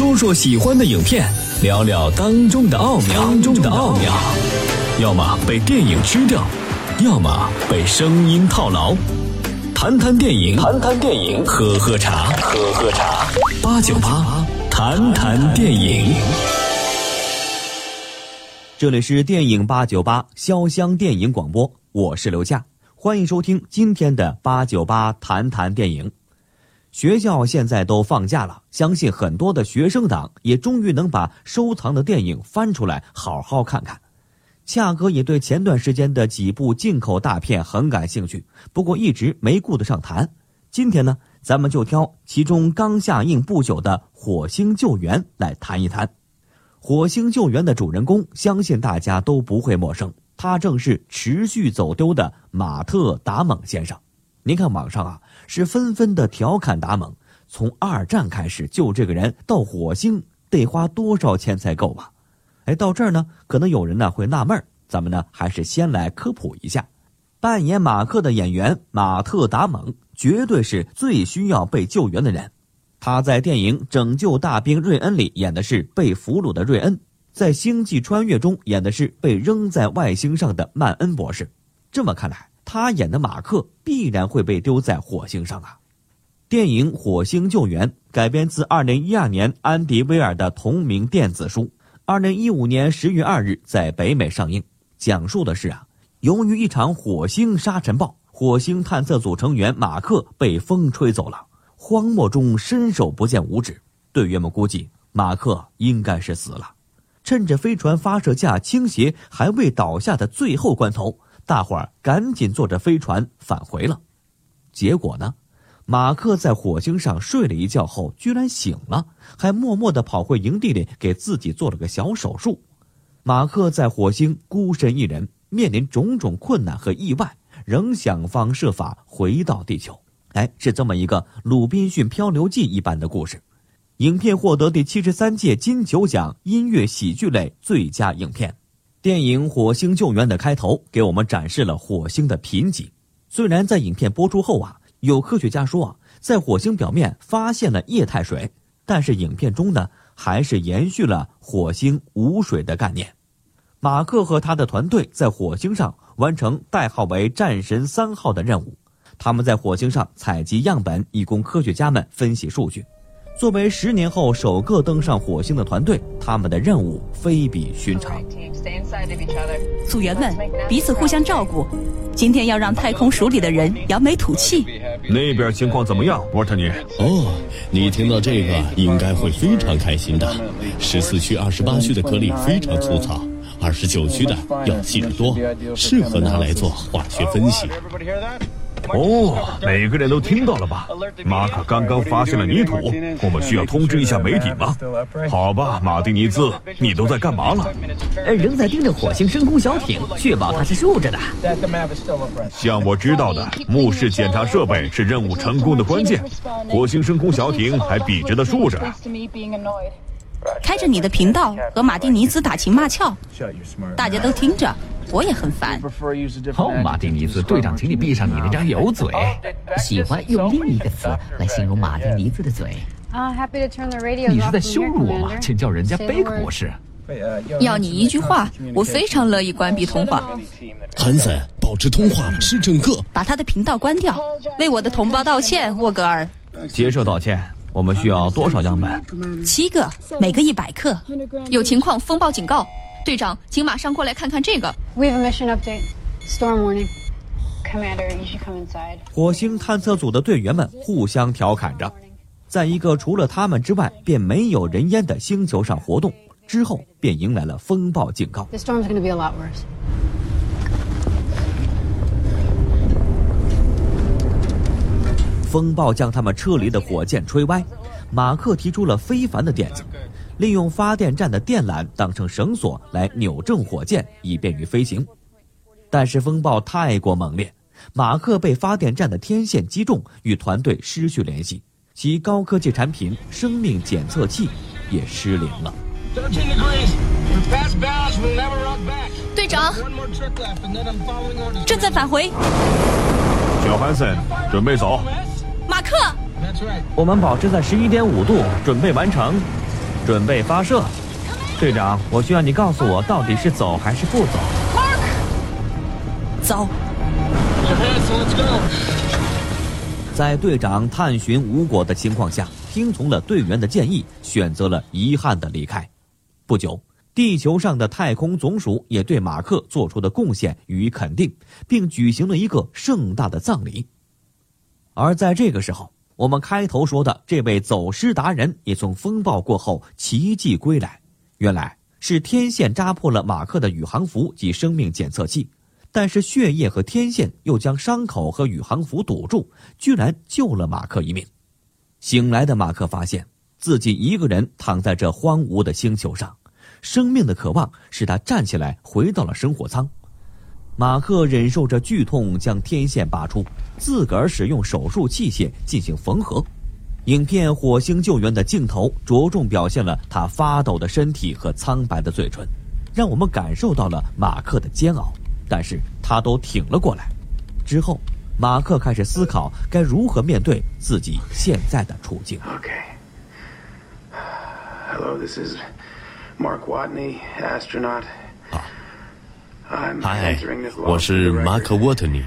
说说喜欢的影片，聊聊当中的奥妙。当中的奥妙，要么被电影吃掉，要么被声音套牢。谈谈电影，谈谈电影，喝喝茶，喝喝茶。八九八，谈谈电影。这里是电影八九八潇湘电影广播，我是刘夏，欢迎收听今天的八九八谈谈电影。学校现在都放假了，相信很多的学生党也终于能把收藏的电影翻出来好好看看。恰哥也对前段时间的几部进口大片很感兴趣，不过一直没顾得上谈。今天呢，咱们就挑其中刚下映不久的《火星救援》来谈一谈。《火星救援》的主人公，相信大家都不会陌生，他正是持续走丢的马特·达蒙先生。您看网上啊，是纷纷的调侃达蒙。从二战开始救这个人到火星得花多少钱才够啊？哎，到这儿呢，可能有人呢会纳闷咱们呢还是先来科普一下，扮演马克的演员马特·达蒙绝对是最需要被救援的人。他在电影《拯救大兵瑞恩》里演的是被俘虏的瑞恩，在《星际穿越》中演的是被扔在外星上的曼恩博士。这么看来。他演的马克必然会被丢在火星上啊！电影《火星救援》改编自2012年安迪·威尔的同名电子书，2015年10月2日在北美上映。讲述的是啊，由于一场火星沙尘暴，火星探测组成员马克被风吹走了，荒漠中伸手不见五指。队员们估计马克应该是死了。趁着飞船发射架倾斜还未倒下的最后关头。大伙儿赶紧坐着飞船返回了，结果呢，马克在火星上睡了一觉后居然醒了，还默默地跑回营地里给自己做了个小手术。马克在火星孤身一人，面临种种困难和意外，仍想方设法回到地球。哎，是这么一个《鲁滨逊漂流记》一般的故事。影片获得第七十三届金球奖音乐喜剧类最佳影片。电影《火星救援》的开头给我们展示了火星的贫瘠。虽然在影片播出后啊，有科学家说啊，在火星表面发现了液态水，但是影片中呢，还是延续了火星无水的概念。马克和他的团队在火星上完成代号为“战神三号”的任务，他们在火星上采集样本，以供科学家们分析数据。作为十年后首个登上火星的团队，他们的任务非比寻常。组员们彼此互相照顾。今天要让太空署里的人扬眉吐气。那边情况怎么样，沃特尼？哦，你听到这个应该会非常开心的。十四区、二十八区的颗粒非常粗糙，二十九区的要细得多，适合拿来做化学分析。哦，每个人都听到了吧？马可刚刚发现了泥土，我们需要通知一下媒体吗？好吧，马丁尼兹，你都在干嘛了？仍在盯着火星深空小艇，确保它是竖着的。像我知道的，目视检查设备是任务成功的关键。火星深空小艇还笔直的竖着。开着你的频道和马丁尼兹打情骂俏，大家都听着。我也很烦。好，马丁尼兹队长，请你闭上你那张油嘴。喜欢用另一个词来形容马丁尼兹的嘴。你是在羞辱我吗？请叫人家贝克博士。要你一句话，我非常乐意关闭通话。韩森，保持通话是整个。把他的频道关掉，为我的同胞道歉，沃格尔。接受道歉。我们需要多少样本？七个，每个一百克。有情况风暴警告。队长，请马上过来看看这个。We have a mission update. Storm warning. Commander, you should come inside. 火星探测组的队员们互相调侃着，在一个除了他们之外便没有人烟的星球上活动，之后便迎来了风暴警告。The storm's going to be a lot worse. 风暴将他们撤离的火箭吹歪，马克提出了非凡的点子。利用发电站的电缆当成绳索来扭正火箭，以便于飞行。但是风暴太过猛烈，马克被发电站的天线击中，与团队失去联系，其高科技产品生命检测器也失灵了。队长，正在返回。小汉森，准备走。马克，我们保持在十一点五度，准备完成。准备发射。队长，我需要你告诉我，到底是走还是不走？走。在队长探寻无果的情况下，听从了队员的建议，选择了遗憾的离开。不久，地球上的太空总署也对马克做出的贡献予以肯定，并举行了一个盛大的葬礼。而在这个时候，我们开头说的这位走失达人也从风暴过后奇迹归来，原来是天线扎破了马克的宇航服及生命检测器。但是血液和天线又将伤口和宇航服堵住，居然救了马克一命。醒来的马克发现自己一个人躺在这荒芜的星球上，生命的渴望使他站起来回到了生活舱。马克忍受着剧痛，将天线拔出，自个儿使用手术器械进行缝合。影片《火星救援》的镜头着重表现了他发抖的身体和苍白的嘴唇，让我们感受到了马克的煎熬。但是他都挺了过来。之后，马克开始思考该如何面对自己现在的处境 ok。Hello，this is Mark Watney，astronaut。嗨，我是马克沃特尼。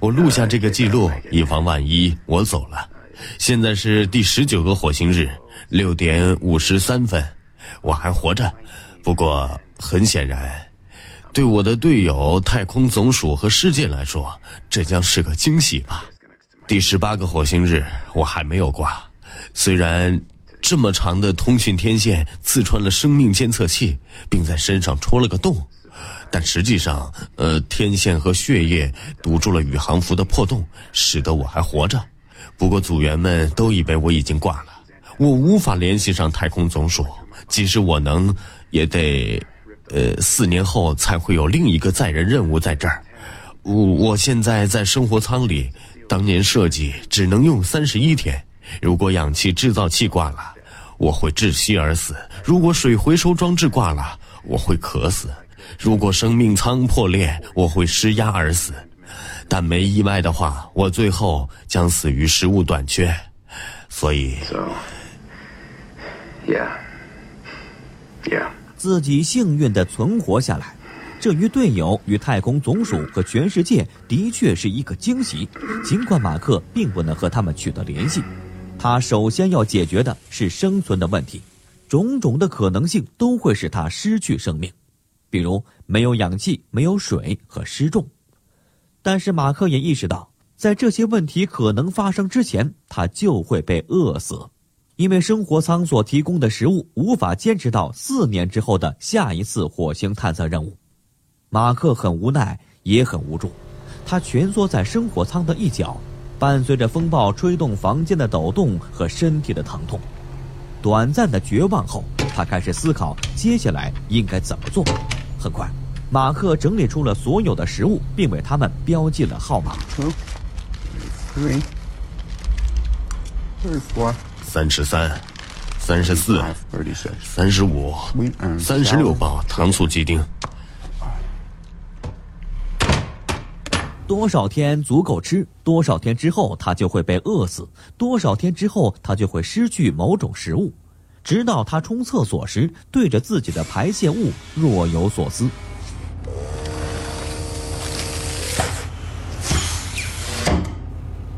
我录下这个记录，以防万一我走了。现在是第十九个火星日，六点五十三分，我还活着。不过很显然。对我的队友、太空总署和世界来说，这将是个惊喜吧。第十八个火星日，我还没有挂。虽然这么长的通讯天线刺穿了生命监测器，并在身上戳了个洞，但实际上，呃，天线和血液堵住了宇航服的破洞，使得我还活着。不过组员们都以为我已经挂了，我无法联系上太空总署，即使我能，也得。呃，四年后才会有另一个载人任务在这儿。我我现在在生活舱里，当年设计只能用三十一天。如果氧气制造器挂了，我会窒息而死；如果水回收装置挂了，我会渴死；如果生命舱破裂，我会失压而死。但没意外的话，我最后将死于食物短缺。所以，Yeah，Yeah。自己幸运的存活下来，这与队友、与太空总署和全世界的确是一个惊喜。尽管马克并不能和他们取得联系，他首先要解决的是生存的问题。种种的可能性都会使他失去生命，比如没有氧气、没有水和失重。但是马克也意识到，在这些问题可能发生之前，他就会被饿死。因为生活舱所提供的食物无法坚持到四年之后的下一次火星探测任务，马克很无奈，也很无助。他蜷缩在生活舱的一角，伴随着风暴吹动房间的抖动和身体的疼痛。短暂的绝望后，他开始思考接下来应该怎么做。很快，马克整理出了所有的食物，并为他们标记了号码。三十三，三十四，三十五，三十六包糖醋鸡丁。多少天足够吃？多少天之后他就会被饿死？多少天之后他就会失去某种食物？直到他冲厕所时，对着自己的排泄物若有所思。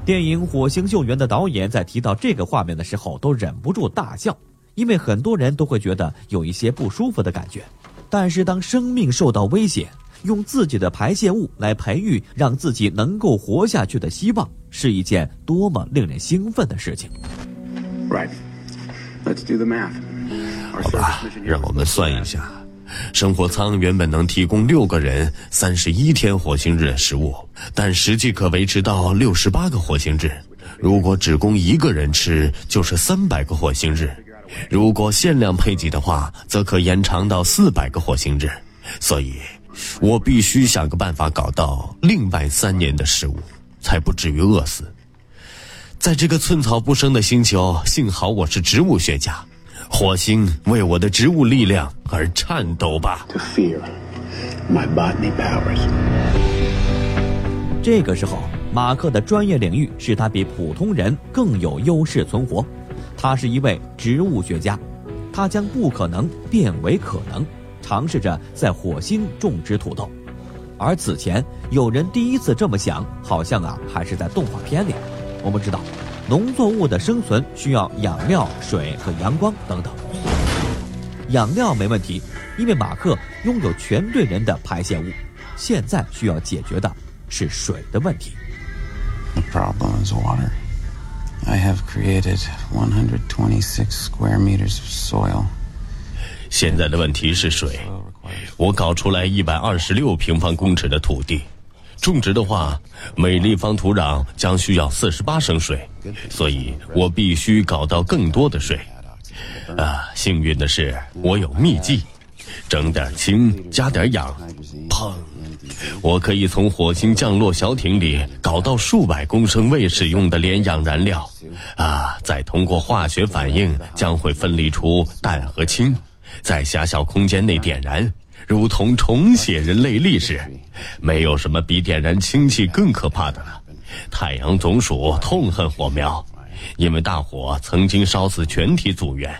电影《火星救援》的导演在提到这个画面的时候，都忍不住大笑，因为很多人都会觉得有一些不舒服的感觉。但是，当生命受到威胁，用自己的排泄物来培育让自己能够活下去的希望，是一件多么令人兴奋的事情。Right, let's do the math. 好吧，让我们算一下。生活舱原本能提供六个人三十一天火星日的食物，但实际可维持到六十八个火星日。如果只供一个人吃，就是三百个火星日。如果限量配给的话，则可延长到四百个火星日。所以，我必须想个办法搞到另外三年的食物，才不至于饿死。在这个寸草不生的星球，幸好我是植物学家。火星为我的植物力量而颤抖吧。这个时候，马克的专业领域使他比普通人更有优势存活。他是一位植物学家，他将不可能变为可能，尝试着在火星种植土豆。而此前有人第一次这么想，好像啊还是在动画片里。我们知道，农作物的生存需要养料、水和阳光等等。养料没问题，因为马克拥有全队人的排泄物。现在需要解决的是水的问题。The problem is water. I have created 126 square meters of soil. 现在的问题是水。我搞出来一百二十六平方公尺的土地，种植的话，每立方土壤将需要四十八升水，所以我必须搞到更多的水。啊，幸运的是，我有秘技，整点氢，加点氧，砰！我可以从火星降落小艇里搞到数百公升未使用的连氧燃料，啊，再通过化学反应将会分离出氮和氢，在狭小空间内点燃。如同重写人类历史，没有什么比点燃氢气更可怕的了。太阳总署痛恨火苗，因为大火曾经烧死全体组员，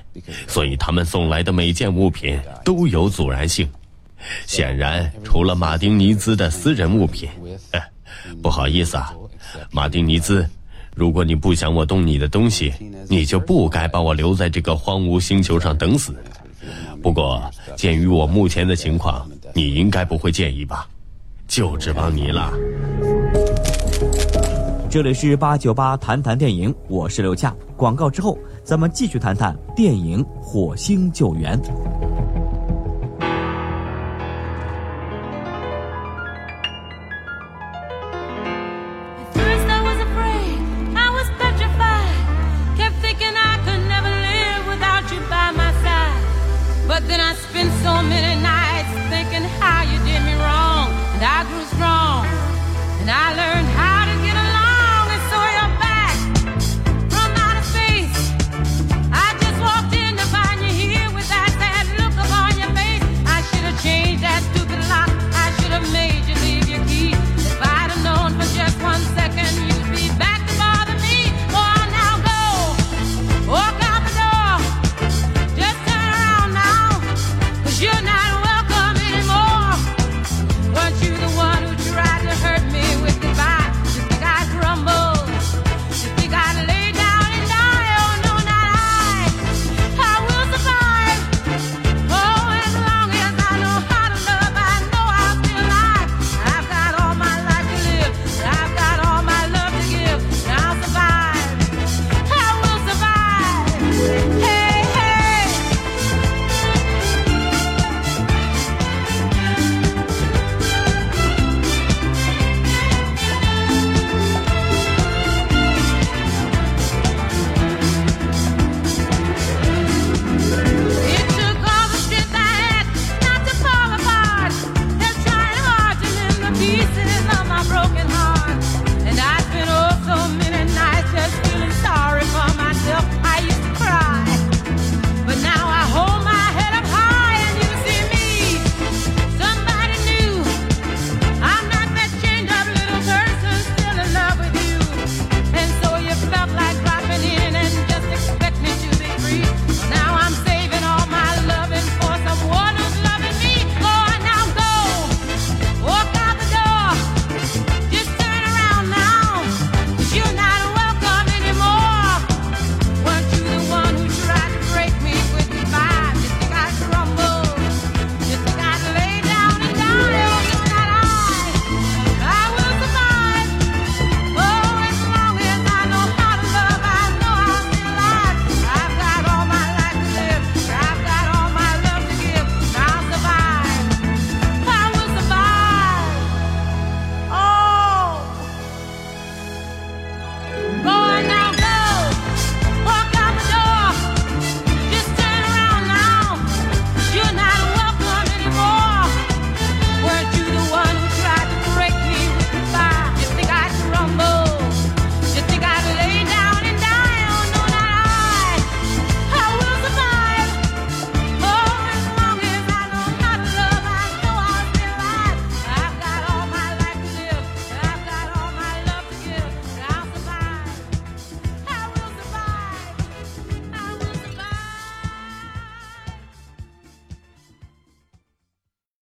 所以他们送来的每件物品都有阻燃性。显然，除了马丁尼兹的私人物品。不好意思啊，马丁尼兹，如果你不想我动你的东西，你就不该把我留在这个荒芜星球上等死。不过，鉴于我目前的情况，你应该不会介意吧？就指望你了。这里是八九八谈谈电影，我是刘恰。广告之后，咱们继续谈谈电影《火星救援》。